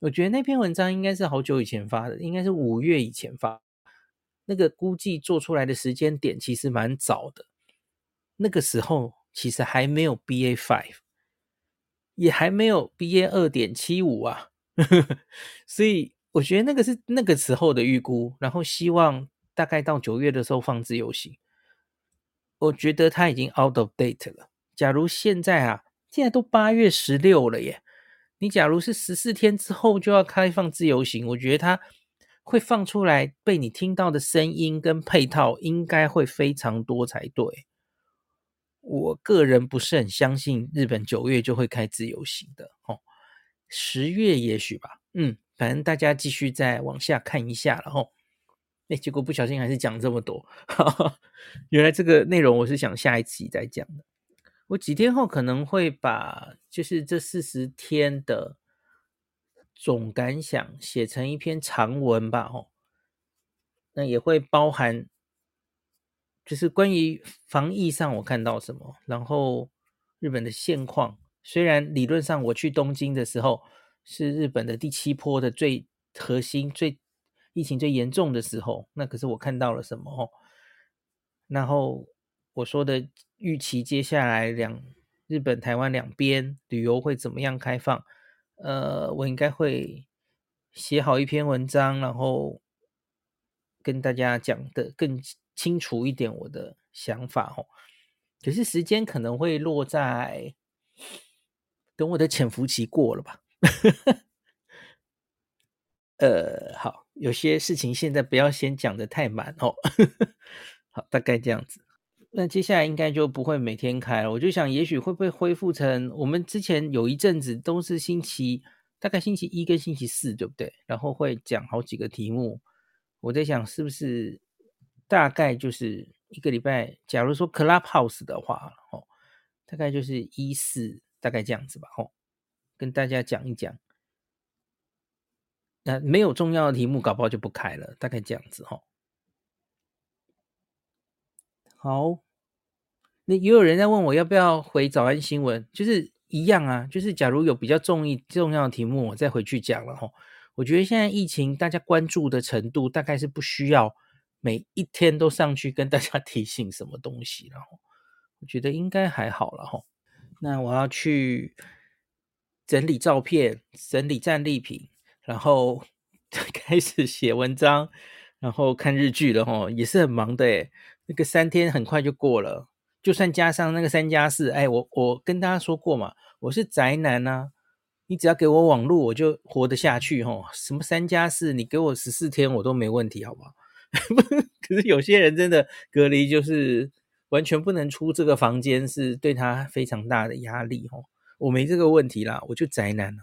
我觉得那篇文章应该是好久以前发的，应该是五月以前发。那个估计做出来的时间点其实蛮早的，那个时候其实还没有 BA five，也还没有 BA 二点七五啊，*laughs* 所以我觉得那个是那个时候的预估，然后希望大概到九月的时候放自由行。我觉得它已经 out of date 了。假如现在啊，现在都八月十六了耶，你假如是十四天之后就要开放自由行，我觉得它会放出来被你听到的声音跟配套应该会非常多才对。我个人不是很相信日本九月就会开自由行的哦，十月也许吧。嗯，反正大家继续再往下看一下了吼。哎，结果不小心还是讲这么多。哈哈，原来这个内容我是想下一集再讲的。我几天后可能会把就是这四十天的总感想写成一篇长文吧，哦，那也会包含就是关于防疫上我看到什么，然后日本的现况。虽然理论上我去东京的时候是日本的第七波的最核心、最疫情最严重的时候，那可是我看到了什么哦？然后我说的预期接下来两日本、台湾两边旅游会怎么样开放？呃，我应该会写好一篇文章，然后跟大家讲的更清楚一点我的想法哦。可是时间可能会落在。等我的潜伏期过了吧，*laughs* 呃，好，有些事情现在不要先讲的太满哦，*laughs* 好，大概这样子。那接下来应该就不会每天开了，我就想，也许会不会恢复成我们之前有一阵子都是星期，大概星期一跟星期四，对不对？然后会讲好几个题目，我在想是不是大概就是一个礼拜，假如说 Clubhouse 的话，哦，大概就是一四。大概这样子吧，哦，跟大家讲一讲。那没有重要的题目，搞不好就不开了。大概这样子，哦。好，那也有人在问我要不要回早安新闻，就是一样啊，就是假如有比较重意重要的题目，我再回去讲了，哦。我觉得现在疫情大家关注的程度，大概是不需要每一天都上去跟大家 *laughs* 提醒什么东西，然后我觉得应该还好了，吼。那我要去整理照片，整理战利品，然后 *laughs* 开始写文章，然后看日剧了齁，也是很忙的诶。那个三天很快就过了，就算加上那个三加四，哎，我我跟大家说过嘛，我是宅男啊，你只要给我网络，我就活得下去齁。什么三加四，你给我十四天我都没问题，好不好？*laughs* 可是有些人真的隔离就是。完全不能出这个房间，是对他非常大的压力哦。我没这个问题啦，我就宅男了。